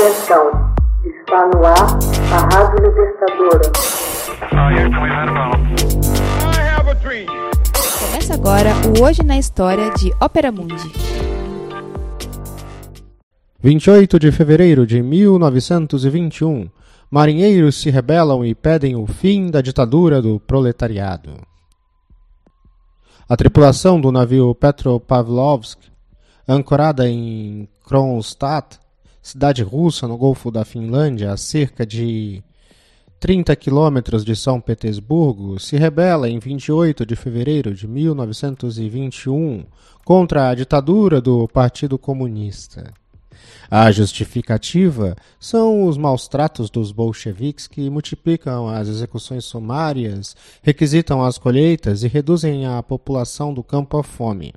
Atenção, está no ar a Rádio Libertadora. Começa agora o Hoje na História de Ópera Mundi. 28 de fevereiro de 1921. Marinheiros se rebelam e pedem o fim da ditadura do proletariado. A tripulação do navio Petropavlovsk, ancorada em Kronstadt, cidade russa no Golfo da Finlândia, a cerca de 30 quilômetros de São Petersburgo, se rebela em 28 de fevereiro de 1921 contra a ditadura do Partido Comunista. A justificativa são os maus tratos dos bolcheviques que multiplicam as execuções sumárias, requisitam as colheitas e reduzem a população do campo à fome.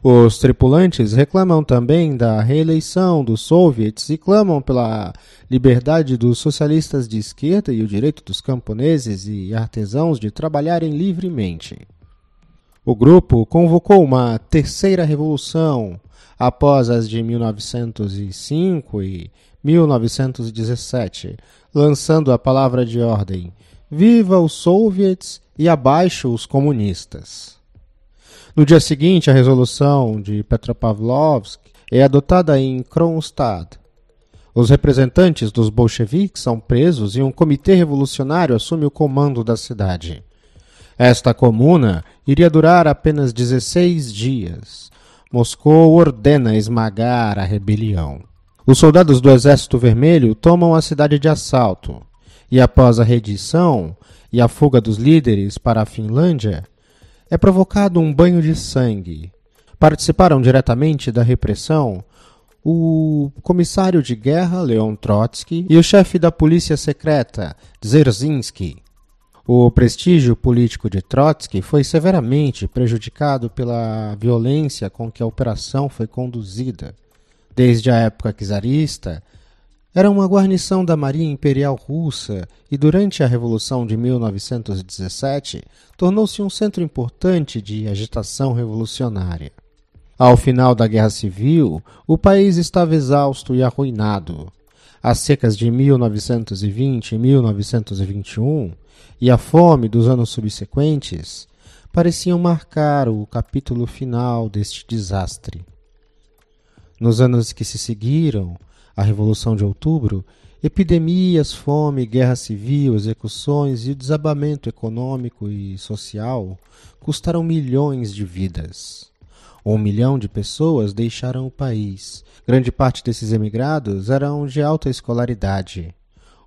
Os tripulantes reclamam também da reeleição dos soviets e clamam pela liberdade dos socialistas de esquerda e o direito dos camponeses e artesãos de trabalharem livremente. O grupo convocou uma terceira revolução após as de 1905 e 1917, lançando a palavra de ordem: Viva os soviets e abaixo os comunistas. No dia seguinte, a resolução de Petropavlovsk é adotada em Kronstadt. Os representantes dos bolcheviques são presos e um comitê revolucionário assume o comando da cidade. Esta comuna iria durar apenas 16 dias. Moscou ordena esmagar a rebelião. Os soldados do Exército Vermelho tomam a cidade de assalto, e após a redição e a fuga dos líderes para a Finlândia, é provocado um banho de sangue. Participaram diretamente da repressão o comissário de guerra Leon Trotsky e o chefe da polícia secreta Dzerzhinsky. O prestígio político de Trotsky foi severamente prejudicado pela violência com que a operação foi conduzida. Desde a época czarista, era uma guarnição da Marinha Imperial Russa e, durante a Revolução de 1917, tornou-se um centro importante de agitação revolucionária. Ao final da Guerra Civil, o país estava exausto e arruinado. As secas de 1920 e 1921 e a fome dos anos subsequentes pareciam marcar o capítulo final deste desastre. Nos anos que se seguiram, a Revolução de Outubro, epidemias, fome, guerra civil, execuções e o desabamento econômico e social custaram milhões de vidas. Um milhão de pessoas deixaram o país. Grande parte desses emigrados eram de alta escolaridade.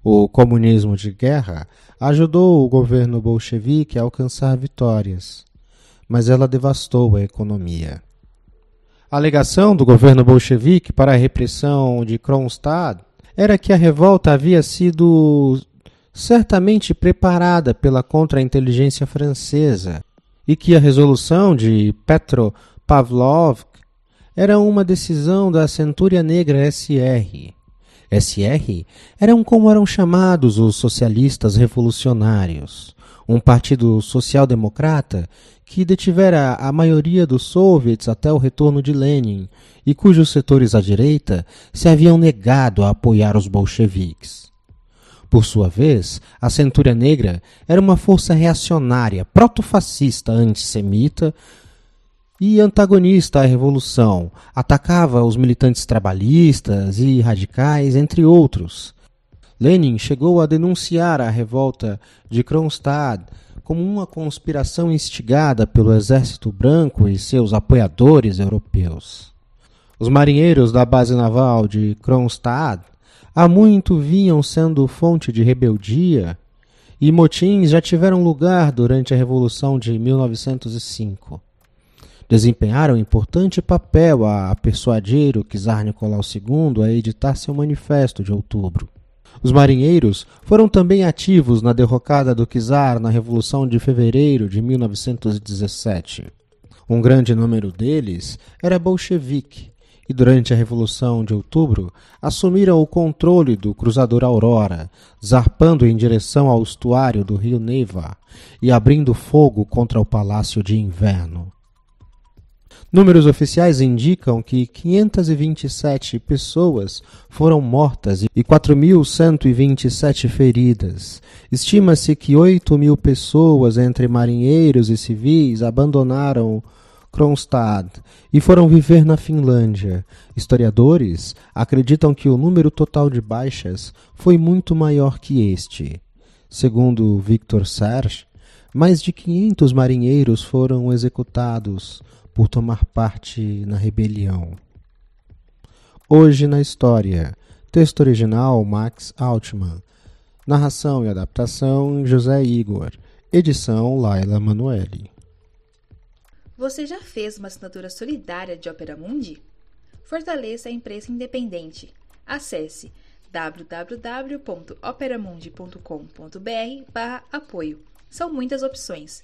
O comunismo de guerra ajudou o governo bolchevique a alcançar vitórias, mas ela devastou a economia. A alegação do governo bolchevique para a repressão de Kronstadt era que a revolta havia sido certamente preparada pela contra-inteligência francesa e que a resolução de Petro Pavlovsk era uma decisão da Centúria Negra SR. SR eram como eram chamados os socialistas revolucionários, um partido social-democrata que detivera a maioria dos soviets até o retorno de Lenin e cujos setores à direita se haviam negado a apoiar os bolcheviques. Por sua vez, a Centúria Negra era uma força reacionária, proto-fascista antissemita, e antagonista à revolução, atacava os militantes trabalhistas e radicais, entre outros. Lenin chegou a denunciar a revolta de Kronstadt como uma conspiração instigada pelo exército branco e seus apoiadores europeus. Os marinheiros da base naval de Kronstadt há muito vinham sendo fonte de rebeldia e motins já tiveram lugar durante a Revolução de 1905 desempenharam importante papel a persuadir o czar Nicolau II a editar seu manifesto de outubro. Os marinheiros foram também ativos na derrocada do czar na Revolução de Fevereiro de 1917. Um grande número deles era bolchevique e durante a Revolução de Outubro assumiram o controle do cruzador Aurora, zarpando em direção ao estuário do rio Neva e abrindo fogo contra o Palácio de Inverno. Números oficiais indicam que 527 pessoas foram mortas e 4.127 feridas. Estima-se que 8 mil pessoas, entre marinheiros e civis, abandonaram Kronstad e foram viver na Finlândia. Historiadores acreditam que o número total de baixas foi muito maior que este. Segundo Victor Serge, mais de 500 marinheiros foram executados por tomar parte na rebelião. Hoje na História. Texto original Max Altman. Narração e adaptação José Igor. Edição Laila Manuelle. Você já fez uma assinatura solidária de Opera Mundi? Fortaleça a imprensa independente. Acesse www.operamundi.com.br/apoio. São muitas opções.